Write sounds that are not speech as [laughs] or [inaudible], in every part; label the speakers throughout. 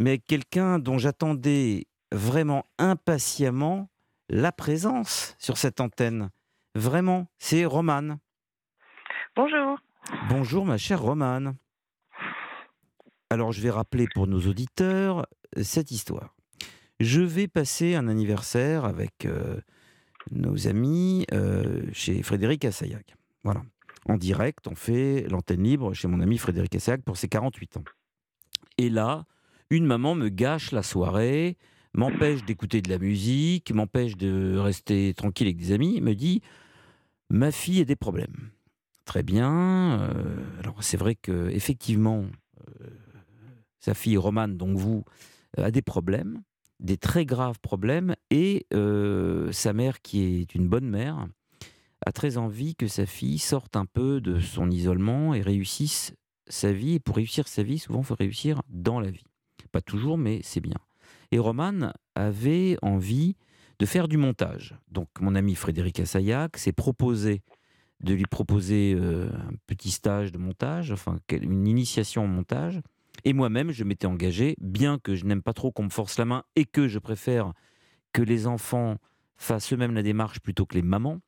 Speaker 1: mais quelqu'un dont j'attendais vraiment impatiemment la présence sur cette antenne. Vraiment, c'est Romane.
Speaker 2: Bonjour.
Speaker 1: Bonjour ma chère Romane. Alors je vais rappeler pour nos auditeurs euh, cette histoire. Je vais passer un anniversaire avec euh, nos amis euh, chez Frédéric Assayag. Voilà. En direct, on fait l'antenne libre chez mon ami Frédéric Assayag pour ses 48 ans. Et là, une maman me gâche la soirée, m'empêche d'écouter de la musique, m'empêche de rester tranquille avec des amis, me dit Ma fille a des problèmes. Très bien. alors c'est vrai que effectivement, sa fille Romane, donc vous, euh, a des problèmes, des très graves problèmes, et euh, sa mère, qui est une bonne mère, a très envie que sa fille sorte un peu de son isolement et réussisse sa vie. Et pour réussir sa vie, souvent, il faut réussir dans la vie. Pas toujours, mais c'est bien. Et Romane avait envie de faire du montage. Donc mon ami Frédéric Assayag s'est proposé de lui proposer euh, un petit stage de montage, enfin une initiation en montage. Et moi-même, je m'étais engagé, bien que je n'aime pas trop qu'on me force la main et que je préfère que les enfants fassent eux-mêmes la démarche plutôt que les mamans.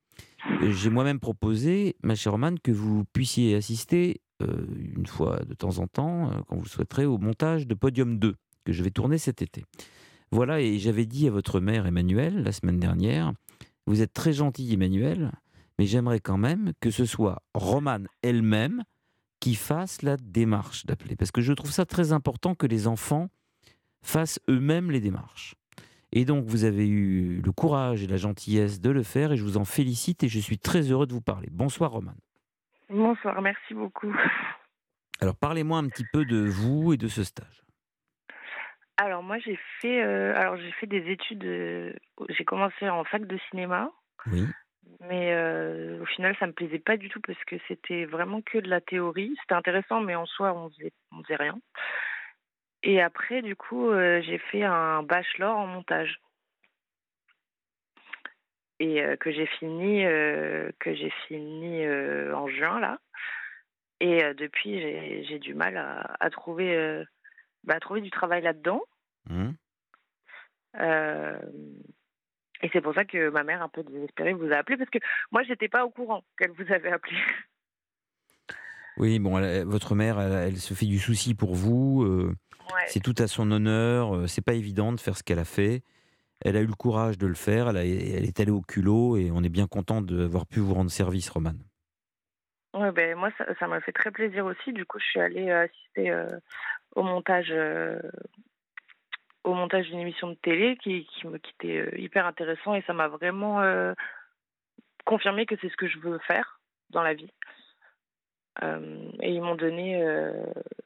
Speaker 1: J'ai moi-même proposé, ma chère Romane, que vous puissiez assister euh, une fois de temps en temps, euh, quand vous le souhaiterez, au montage de Podium 2, que je vais tourner cet été. Voilà, et j'avais dit à votre mère, Emmanuel, la semaine dernière, vous êtes très gentil, Emmanuel, mais j'aimerais quand même que ce soit Romane elle-même qui fassent la démarche d'appeler. Parce que je trouve ça très important que les enfants fassent eux-mêmes les démarches. Et donc, vous avez eu le courage et la gentillesse de le faire et je vous en félicite et je suis très heureux de vous parler. Bonsoir, Romane.
Speaker 2: Bonsoir, merci beaucoup.
Speaker 1: Alors, parlez-moi un petit peu de vous et de ce stage.
Speaker 2: Alors, moi, j'ai fait, euh, alors, j'ai fait des études. Euh, j'ai commencé en fac de cinéma.
Speaker 1: Oui.
Speaker 2: Mais euh, au final, ça me plaisait pas du tout parce que c'était vraiment que de la théorie. C'était intéressant, mais en soi, on faisait, on faisait rien. Et après, du coup, j'ai fait un bachelor en montage. Et que j'ai fini, que j'ai fini en juin, là. Et depuis, j'ai du mal à, à trouver, bah, trouver du travail là-dedans. Mmh. Et c'est pour ça que ma mère, un peu désespérée, vous a appelé, parce que moi, j'étais pas au courant qu'elle vous avait appelé. [laughs]
Speaker 1: Oui, bon, votre mère, elle, se fait du souci pour vous. Euh, c'est tout à son honneur. Euh, c'est pas évident de faire ce qu'elle a fait. Elle a eu le courage de le faire. Elle, elle est allée au culot et on est bien content d'avoir pu vous rendre service, Romane.
Speaker 2: Ouais, ben moi, ça m'a fait très plaisir aussi. Du coup, je suis allée assister euh, au montage au montage d'une émission de télé qui, qui, était euh, hyper intéressant et ça m'a vraiment euh, confirmé que c'est ce que je veux faire dans la vie. Euh, et ils m'ont donné,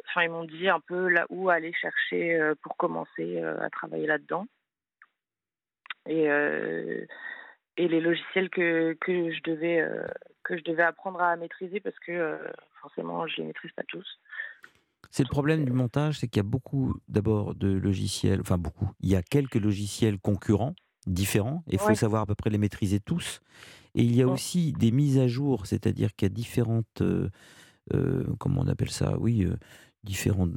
Speaker 2: enfin ils m'ont dit un peu là où aller chercher pour commencer à travailler là-dedans. Et, et les logiciels que, que je devais que je devais apprendre à maîtriser parce que forcément je les maîtrise pas tous.
Speaker 1: C'est le problème du montage, c'est qu'il y a beaucoup d'abord de logiciels, enfin beaucoup, il y a quelques logiciels concurrents différents, et il faut savoir à peu près les maîtriser tous. Et il y a aussi des mises à jour, c'est-à-dire qu'il y a différentes, euh, euh, comment on appelle ça, oui, euh, différents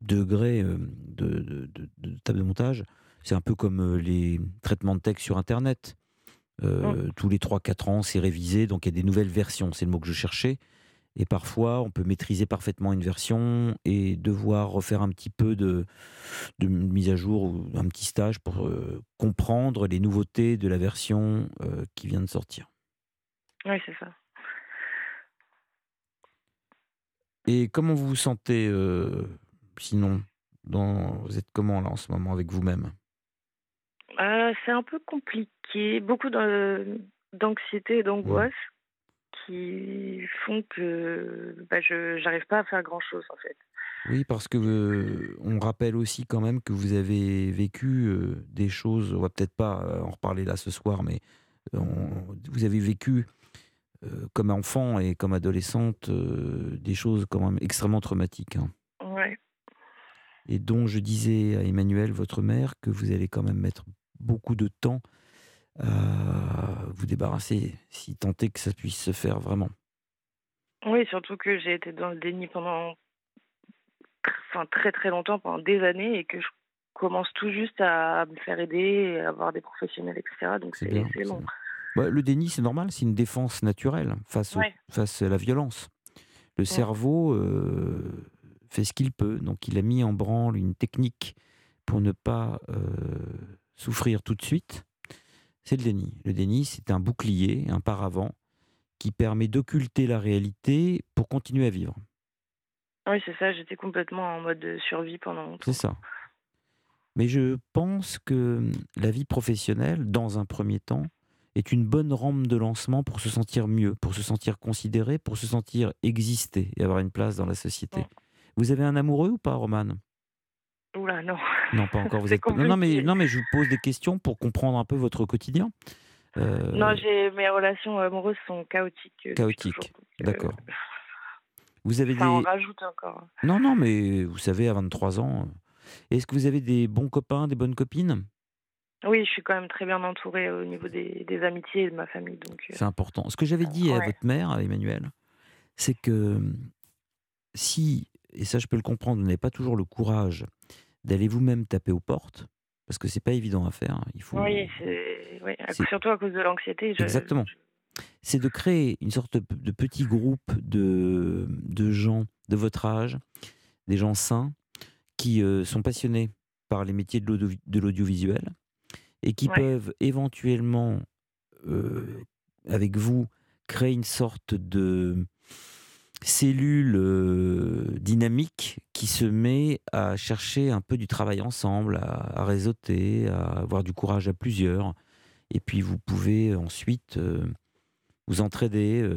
Speaker 1: degrés de, de, table de montage. C'est un peu comme les traitements de texte sur Internet. Tous les 3-4 ans, c'est révisé, donc il y a des nouvelles versions, c'est le mot que je cherchais. Et parfois, on peut maîtriser parfaitement une version et devoir refaire un petit peu de, de mise à jour ou un petit stage pour euh, comprendre les nouveautés de la version euh, qui vient de sortir.
Speaker 2: Oui, c'est ça.
Speaker 1: Et comment vous vous sentez euh, sinon? Dans, Vous êtes comment là en ce moment avec vous-même?
Speaker 2: C'est un peu compliqué, beaucoup d'anxiété et d'angoisse qui font que bah, je n'arrive pas à faire grand-chose en fait.
Speaker 1: Oui, parce que euh, on rappelle aussi quand même que vous avez vécu euh, des choses, on va peut-être pas euh, en reparler là ce soir, mais vous avez vécu comme enfant et comme adolescente des choses quand même extrêmement traumatiques. Hein.
Speaker 2: Ouais.
Speaker 1: Et dont je disais à Emmanuel, votre mère, que vous allez quand même mettre beaucoup de temps vous débarrasser, si tant est que ça puisse se faire vraiment.
Speaker 2: Oui, surtout que j'ai été dans le déni pendant enfin, très très longtemps, pendant des années, et que je commence tout juste à me faire aider, à avoir des professionnels, etc. Donc c'est long.
Speaker 1: Bah, le déni, c'est normal, c'est une défense naturelle face, face à la violence. Le cerveau euh, fait ce qu'il peut, donc il a mis en branle une technique pour ne pas euh, souffrir tout de suite. C'est le déni. Le déni, c'est un bouclier, un paravent qui permet d'occulter la réalité pour continuer à vivre.
Speaker 2: Oui, c'est ça, j'étais complètement en mode survie pendant longtemps.
Speaker 1: C'est ça. Mais je pense que la vie professionnelle, dans un premier temps, est une bonne rampe de lancement pour se sentir mieux, pour se sentir considéré, pour se sentir exister et avoir une place dans la société. Vous avez un amoureux ou pas, Romane?
Speaker 2: Oula, non.
Speaker 1: Non, pas encore. Vous êtes... non, mais, non, mais je vous pose des questions pour comprendre un peu votre quotidien.
Speaker 2: Euh, non, j'ai mes relations amoureuses sont chaotiques.
Speaker 1: Euh, chaotiques, euh, d'accord. Vous avez
Speaker 2: Ça des... en rajoute encore.
Speaker 1: Non, non, mais vous savez, à 23 ans, est-ce que vous avez des bons copains, des bonnes copines?
Speaker 2: Oui, je suis quand même très bien entourée au niveau des, amitiés et de ma famille. Donc,
Speaker 1: c'est important. Ce que j'avais dit à votre mère, à Emmanuel, c'est que si, et ça je peux le comprendre, vous n'avez pas toujours le courage d'aller vous-même taper aux portes, parce que c'est pas évident à faire. Hein, il faut.
Speaker 2: Oui, surtout à cause de l'anxiété.
Speaker 1: Exactement. C'est de créer une sorte de, petit groupe de, de gens de votre âge, des gens sains, qui euh, sont passionnés par les métiers de l'audiovisuel et qui peuvent éventuellement, euh, avec vous, créer une sorte de cellule euh, dynamique qui se met à chercher un peu du travail ensemble, à, réseauter, à avoir du courage à plusieurs. Et puis vous pouvez ensuite euh, vous entraider.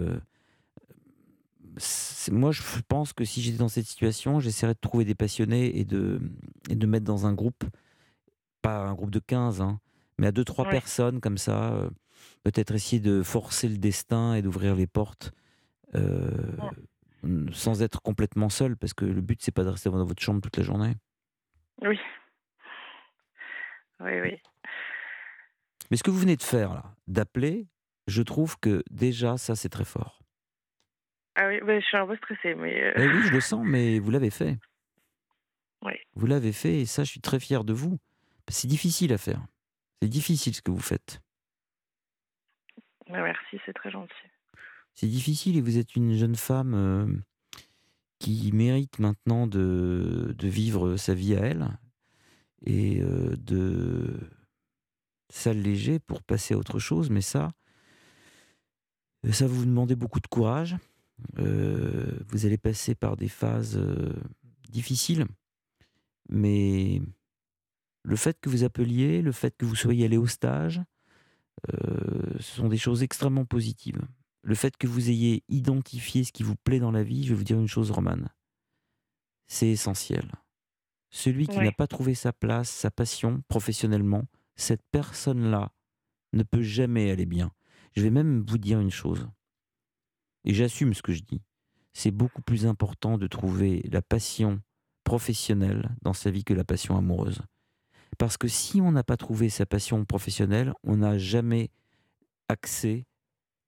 Speaker 1: moi, je pense que si j'étais dans cette situation, j'essaierais de trouver des passionnés et de, et de mettre dans un groupe, pas un groupe de 15, hein, mais à deux, trois personnes comme ça, euh, peut-être essayer de forcer le destin et d'ouvrir les portes euh, sans être complètement seul, parce que le but, c'est pas de rester dans votre chambre toute la journée.
Speaker 2: Oui. Oui, oui.
Speaker 1: Mais ce que vous venez de faire, là, d'appeler, je trouve que déjà, ça, c'est très fort.
Speaker 2: Ah oui, je suis un peu stressée, mais... Euh,
Speaker 1: eh oui, je le sens, mais vous l'avez fait.
Speaker 2: Oui.
Speaker 1: Vous l'avez fait, et ça, je suis très fier de vous. C'est difficile à faire. C'est difficile ce que vous faites.
Speaker 2: Merci, c'est très gentil.
Speaker 1: C'est difficile et vous êtes une jeune femme euh, qui mérite maintenant de, vivre sa vie à elle et euh, de s'alléger pour passer à autre chose. Mais ça, ça vous demandez beaucoup de courage. Euh, vous allez passer par des phases difficiles, mais le fait que vous appeliez, le fait que vous soyez allé au stage, euh, ce sont des choses extrêmement positives. Le fait que vous ayez identifié ce qui vous plaît dans la vie, je vais vous dire une chose, Romane, c'est essentiel. Celui qui n'a pas trouvé sa place, sa passion professionnellement, cette personne-là ne peut jamais aller bien. Je vais même vous dire une chose, et j'assume ce que je dis. C'est beaucoup plus important de trouver la passion professionnelle dans sa vie que la passion amoureuse. Parce que si on n'a pas trouvé sa passion professionnelle, on n'a jamais accès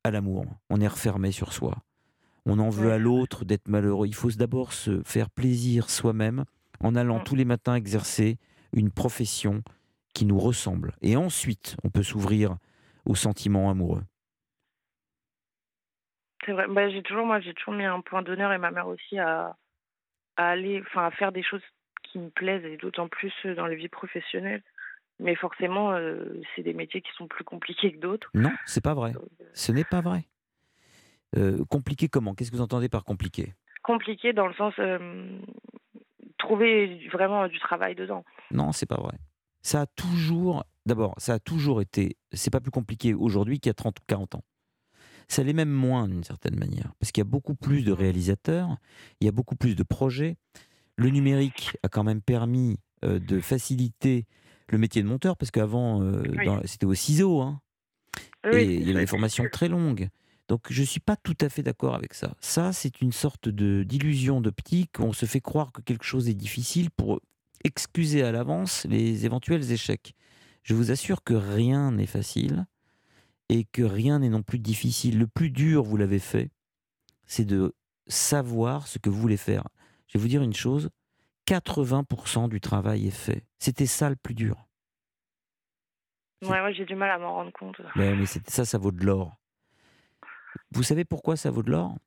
Speaker 1: à l'amour. On est refermé sur soi. On en veut à l'autre d'être malheureux. Il faut d'abord se faire plaisir soi-même en allant mm. tous les matins exercer une profession qui nous ressemble. Et ensuite, on peut s'ouvrir aux sentiments amoureux.
Speaker 2: C'est vrai. Bah, j'ai toujours, moi, j'ai toujours mis un point d'honneur et ma mère aussi à, à aller, enfin, à faire des choses qui me plaisent et d'autant plus euh, dans la vie professionnelle. Mais forcément, euh, c'est des métiers qui sont plus compliqués que d'autres.
Speaker 1: Non, c'est pas vrai. Euh, Ce n'est pas vrai. compliqué comment? Qu'est-ce que vous entendez par compliqué?
Speaker 2: Compliqué dans le sens trouver vraiment du travail dedans.
Speaker 1: Non, c'est pas vrai. Ça a toujours, d'abord, ça a toujours été. C'est pas plus compliqué aujourd'hui qu'il y a 30 ou 40 ans. Ça l'est même moins d'une certaine manière, parce qu'il y a beaucoup plus de réalisateurs, il y a beaucoup plus de projets le numérique a quand même permis euh, de faciliter le métier de monteur, parce qu'avant, euh, c'était au ciseau, hein. et il y avait des formations très longues. Donc je ne suis pas tout à fait d'accord avec ça. Ça, c'est une sorte d'illusion d'optique. On se fait croire que quelque chose est difficile pour excuser à l'avance les éventuels échecs. Je vous assure que rien n'est facile et que rien n'est non plus difficile. Le plus dur, vous l'avez fait, c'est de savoir ce que vous voulez faire. Je vais vous dire une chose, 80% du travail est fait. C'était ça le plus dur.
Speaker 2: Ouais, ouais j'ai du mal à m'en rendre compte.
Speaker 1: Mais, mais ça, ça vaut de l'or. Vous savez pourquoi ça vaut de l'or?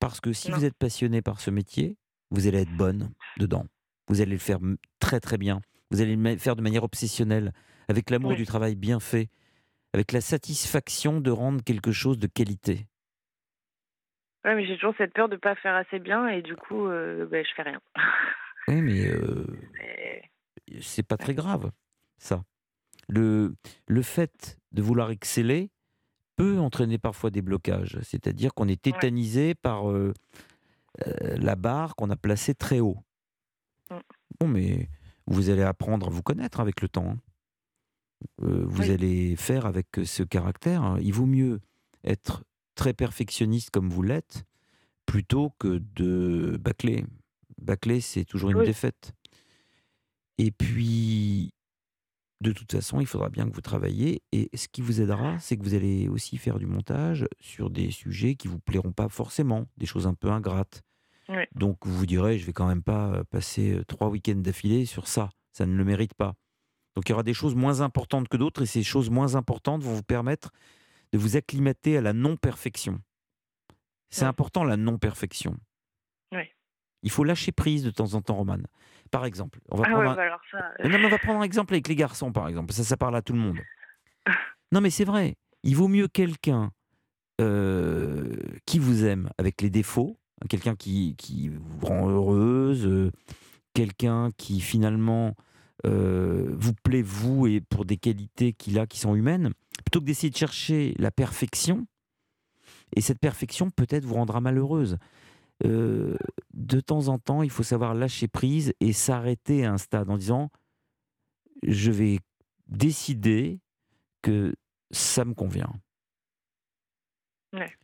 Speaker 1: Parce que si vous êtes passionné par ce métier, vous allez être bonne dedans. Vous allez le faire très très bien. Vous allez le faire de manière obsessionnelle, avec l'amour du travail bien fait, avec la satisfaction de rendre quelque chose de qualité.
Speaker 2: Oui, mais j'ai toujours cette peur de ne pas faire assez bien et du coup, euh, ben, je fais rien. [laughs]
Speaker 1: oui, mais, euh, c'est pas très grave, ça. Le, le fait de vouloir exceller peut entraîner parfois des blocages, c'est-à-dire qu'on est tétanisé par euh, euh, la barre qu'on a placée très haut. Mm. Bon, mais vous allez apprendre à vous connaître avec le temps. Hein. Euh, vous allez faire avec ce caractère. Hein. Il vaut mieux être très perfectionniste comme vous l'êtes plutôt que de bâcler. Bâcler, c'est toujours une défaite. Et puis, de toute façon, il faudra bien que vous travailliez. Et ce qui vous aidera, c'est que vous allez aussi faire du montage sur des sujets qui vous plairont pas forcément, des choses un peu ingrates. Donc vous vous direz, je vais quand même pas euh, passer euh, trois week-ends d'affilée sur ça. Ça ne le mérite pas. Donc il y aura des choses moins importantes que d'autres, et ces choses moins importantes vont vous permettre de vous acclimater à la non-perfection. C'est important la non-perfection. Il faut lâcher prise de temps en temps, Roman. Par exemple, on va, ah prendre, un... Bah euh. on va prendre un exemple avec les garçons, par exemple. Ça, ça parle à tout le monde. [laughs] non, mais c'est vrai. Il vaut mieux quelqu'un euh, qui vous aime avec les défauts, quelqu'un qui, qui, vous rend heureuse, euh, quelqu'un qui finalement vous plaît, vous, et pour des qualités qu'il a qui sont humaines, plutôt que d'essayer de chercher la perfection. Et cette perfection, peut-être, vous rendra malheureuse. Euh, de temps en temps, il faut savoir lâcher prise et s'arrêter à un stade en disant je vais décider que ça me convient.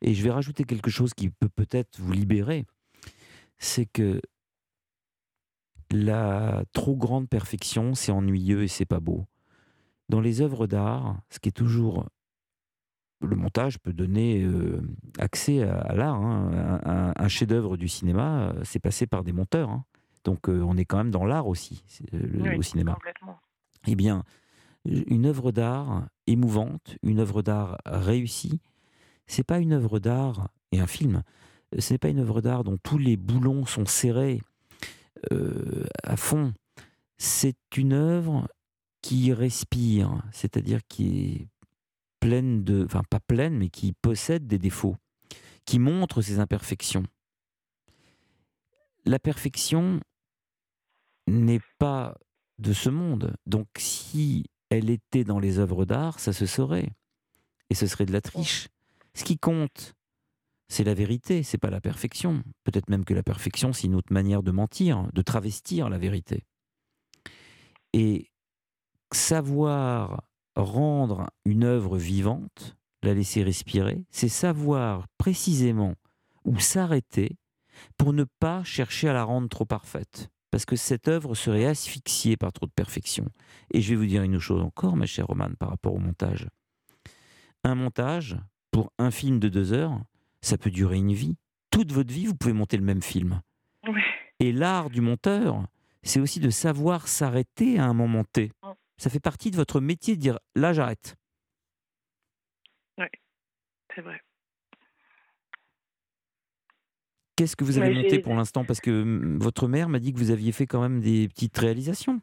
Speaker 1: Et je vais rajouter quelque chose qui peut peut-être vous libérer, c'est que la trop grande perfection, c'est ennuyeux et c'est pas beau. Dans les œuvres d'art, ce qui est toujours le montage peut donner euh, accès à, l'art. Hein. Un, chef-d'œuvre du cinéma, euh, c'est passé par des monteurs. Hein. Donc euh, on est quand même dans l'art aussi, le, au cinéma. Eh bien, une œuvre d'art émouvante, une œuvre d'art réussie, c'est pas une œuvre d'art et un film. Ce n'est pas une œuvre d'art dont tous les boulons sont serrés à fond. C'est une œuvre qui respire, c'est-à-dire qui est pleine de, enfin pas pleine, mais qui possède des défauts, qui montre ses imperfections. La perfection n'est pas de ce monde. Donc si elle était dans les œuvres d'art, ça se saurait. Et ce serait de la triche. Ce qui compte, c'est la vérité, c'est pas la perfection. Peut-être même que la perfection, c'est une autre manière de mentir, de travestir la vérité. Et savoir rendre une œuvre vivante, la laisser respirer, c'est savoir précisément où s'arrêter pour ne pas chercher à la rendre trop parfaite. Parce que cette œuvre serait asphyxiée par trop de perfection. Et je vais vous dire une chose encore, ma chère Romane, par rapport au montage. Un montage, pour un film de deux heures, ça peut durer une vie. Toute votre vie, vous pouvez monter le même film. Et l'art du monteur, c'est aussi de savoir s'arrêter à un moment T. Ça fait partie de votre métier de dire là, j'arrête.
Speaker 2: Oui, c'est vrai.
Speaker 1: Qu'est-ce que vous avez monté pour l'instant? Parce que votre mère m'a dit que vous aviez fait quand même des petites réalisations.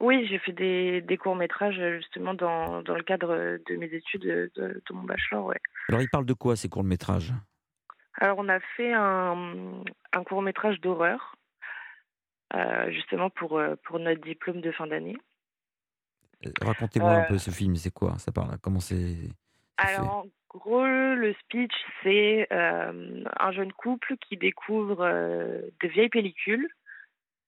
Speaker 2: Oui, j'ai fait des, des courts-métrages justement dans, dans, le cadre de mes études de, de, mon bachelor. Ouais.
Speaker 1: Alors, il parle de quoi ces courts-métrages?
Speaker 2: Alors, on a fait un, un court-métrage d'horreur, euh, justement pour, euh, pour notre diplôme de fin d'année.
Speaker 1: Euh, racontez-moi un peu ce film, c'est quoi? Ça parle Comment c'est
Speaker 2: Alors, en gros, le speech, c'est euh, un jeune couple qui découvre euh, de vieilles pellicules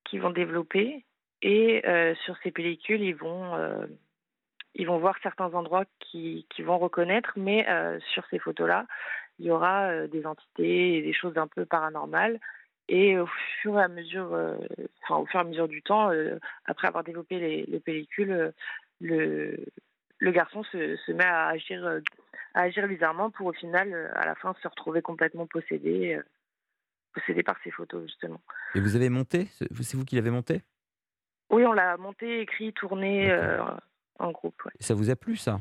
Speaker 2: qu'ils vont développer. Et sur ces pellicules, ils vont, ils vont voir certains endroits qu'ils qui vont reconnaître, mais sur ces photos-là, il y aura des entités et des choses un peu paranormales. Et au fur et à mesure, enfin, au fur et à mesure du temps, après avoir développé les, les pellicules, le, le garçon se, se, met à agir, à agir bizarrement pour au final, à la fin, se retrouver complètement possédé. possédé par ces photos, justement.
Speaker 1: Et vous avez monté C'est vous qui l'avez monté?
Speaker 2: Oui, on l'a monté, écrit, tourné euh, en groupe. Ouais.
Speaker 1: Ça vous a plu, ça?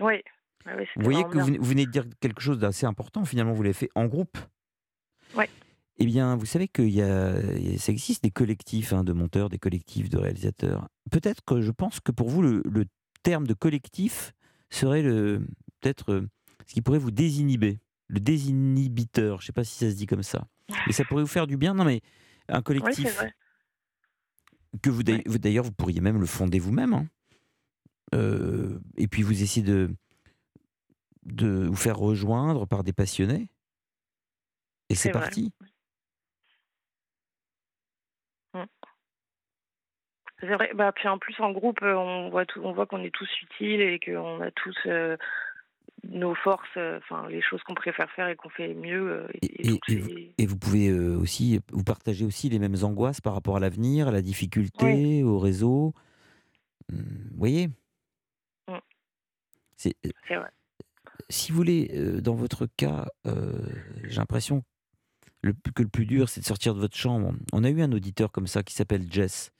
Speaker 2: Oui. Ouais, ouais,
Speaker 1: Vous voyez que vous
Speaker 2: bien.
Speaker 1: venez- vous venez de dire quelque chose d'assez important, finalement, vous l'avez fait en groupe?
Speaker 2: Ouais.
Speaker 1: Eh bien, vous savez qu'il y a, ça existe des collectifs hein, de monteurs, des collectifs de réalisateurs. Peut-être que je pense que pour vous, le, le terme de collectif serait le peut-être euh, ce qui pourrait vous désinhiber, le désinhibiteur. Je ne sais pas si ça se dit comme ça, mais ça pourrait vous faire du bien. Non, mais un
Speaker 2: Oui, c'est
Speaker 1: collectif
Speaker 2: vrai.
Speaker 1: que vous d'ailleurs, vous- pourriez même le fonder vous-même. hein. Euh, et puis vous essayez de, de vous faire rejoindre par des passionnés. Et c'est
Speaker 2: C'est vrai.
Speaker 1: parti.
Speaker 2: C'est vrai. Bah, puis en plus, en groupe, euh, on voit, tout, on voit qu'on est tous utiles et qu'on a tous euh, nos forces, euh, les choses qu'on préfère faire et qu'on fait mieux. euh, et,
Speaker 1: Et,
Speaker 2: et
Speaker 1: et-
Speaker 2: toutes
Speaker 1: et vous,
Speaker 2: les-
Speaker 1: et vous pouvez aussi, vous partagez aussi les mêmes angoisses par rapport à l'avenir, à la difficulté, au réseau. Hum, Vous voyez
Speaker 2: Mm.
Speaker 1: C'est-
Speaker 2: vrai.
Speaker 1: si vous voulez, dans votre cas, j'ai l'impression que le plus dur, c'est de sortir de votre chambre. On a eu un auditeur comme ça qui s'appelle Jess.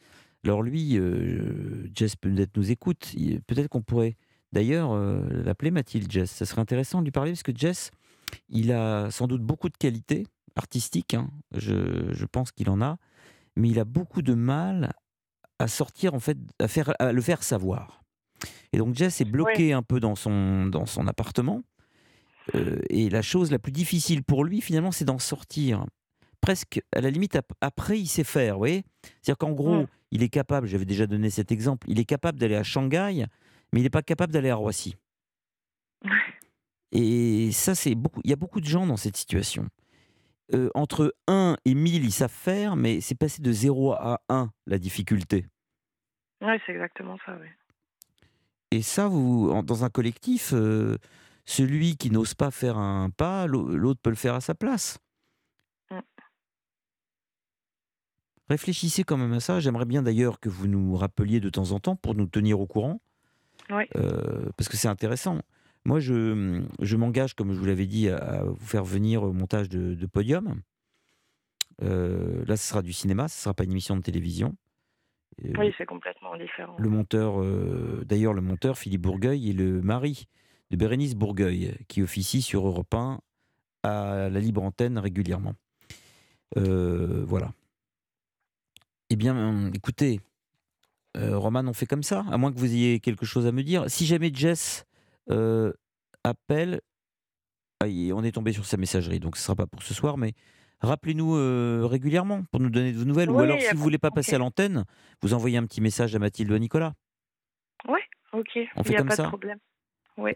Speaker 1: Alors lui, euh, Jess peut-être nous écoute. Peut-être qu'on pourrait d'ailleurs euh, l'appeler Mathilde Jess. Ça serait intéressant de lui parler parce que Jess, il a sans doute beaucoup de qualités artistiques. hein. Je, je pense qu'il en a, mais il a beaucoup de mal à sortir en fait, à faire, à le faire savoir. Et donc Jess est bloqué un peu dans son, dans son appartement. Euh, et la chose la plus difficile pour lui, finalement, c'est d'en sortir. Presque, à la limite, ap- après, il sait faire, vous voyez? C'est-à-dire qu'en gros,
Speaker 2: Mm.
Speaker 1: Il est capable, j'avais déjà donné cet exemple, il est capable d'aller à Shanghai, mais il n'est pas capable d'aller à Roissy. Et ça, c'est beaucoup. Il y a beaucoup de gens dans cette situation. Euh, entre 1 et 1000, ils savent faire, mais c'est passé de 0 à 1 la difficulté.
Speaker 2: Ouais, c'est exactement ça, oui.
Speaker 1: Et ça, vous, en- dans un collectif, euh, celui qui n'ose pas faire un pas, l'au- l'autre peut le faire à sa place. Réfléchissez quand même à ça. J'aimerais bien d'ailleurs que vous nous rappeliez de temps en temps pour nous tenir au courant,
Speaker 2: Oui.
Speaker 1: euh, parce que c'est intéressant. Moi, je, je m'engage, comme je vous l'avais dit, à, vous faire venir au montage de, de podium. Euh, là, ce sera du cinéma, ce ne sera pas une émission de télévision. Euh,
Speaker 2: Oui, c'est complètement différent.
Speaker 1: le monteur, d'ailleurs, le monteur Philippe Bourgueil est le mari de Bérénice Bourgueil, qui officie sur Europe 1 à la libre antenne régulièrement. Voilà. Eh bien, écoutez, euh, Roman, on fait comme ça, à moins que vous ayez quelque chose à me dire. Si jamais Jess euh, appelle, ah, on est tombé sur sa messagerie, donc ce ne sera pas pour ce soir, mais rappelez-nous euh, régulièrement pour nous donner de vos nouvelles. Ou alors, si vous voulez pas passer à l'antenne, vous envoyez un petit message à Mathilde ou à Nicolas.
Speaker 2: Oui, ok.
Speaker 1: On
Speaker 2: Il
Speaker 1: fait
Speaker 2: a
Speaker 1: comme
Speaker 2: pas
Speaker 1: ça
Speaker 2: de problème.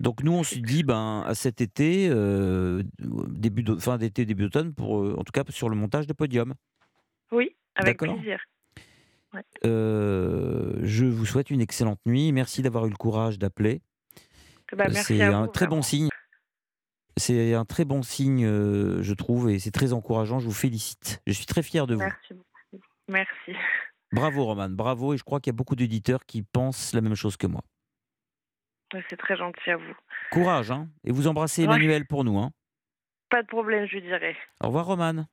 Speaker 1: Donc nous, on se dit, ben, à cet été, début fin d'été, début d'automne, pour, en tout cas sur le montage de podium.
Speaker 2: Oui, avec
Speaker 1: D'accord? Euh, je vous souhaite une excellente nuit. Merci d'avoir eu le courage d'appeler.
Speaker 2: Bah,
Speaker 1: Euh,
Speaker 2: merci
Speaker 1: c'est un
Speaker 2: vous,
Speaker 1: très bon signe. C'est un très bon signe, euh, je trouve, et c'est très encourageant. Je vous félicite. Je suis très fier de vous.
Speaker 2: Merci.
Speaker 1: Bravo, Roman. Bravo. Et je crois qu'il y a beaucoup d'éditeurs qui pensent la même chose que moi.
Speaker 2: C'est très gentil à vous.
Speaker 1: Courage, hein. Et vous embrassez
Speaker 2: Ouais.
Speaker 1: Emmanuel pour nous, hein.
Speaker 2: Pas de problème, je lui dirai.
Speaker 1: Au revoir, Roman.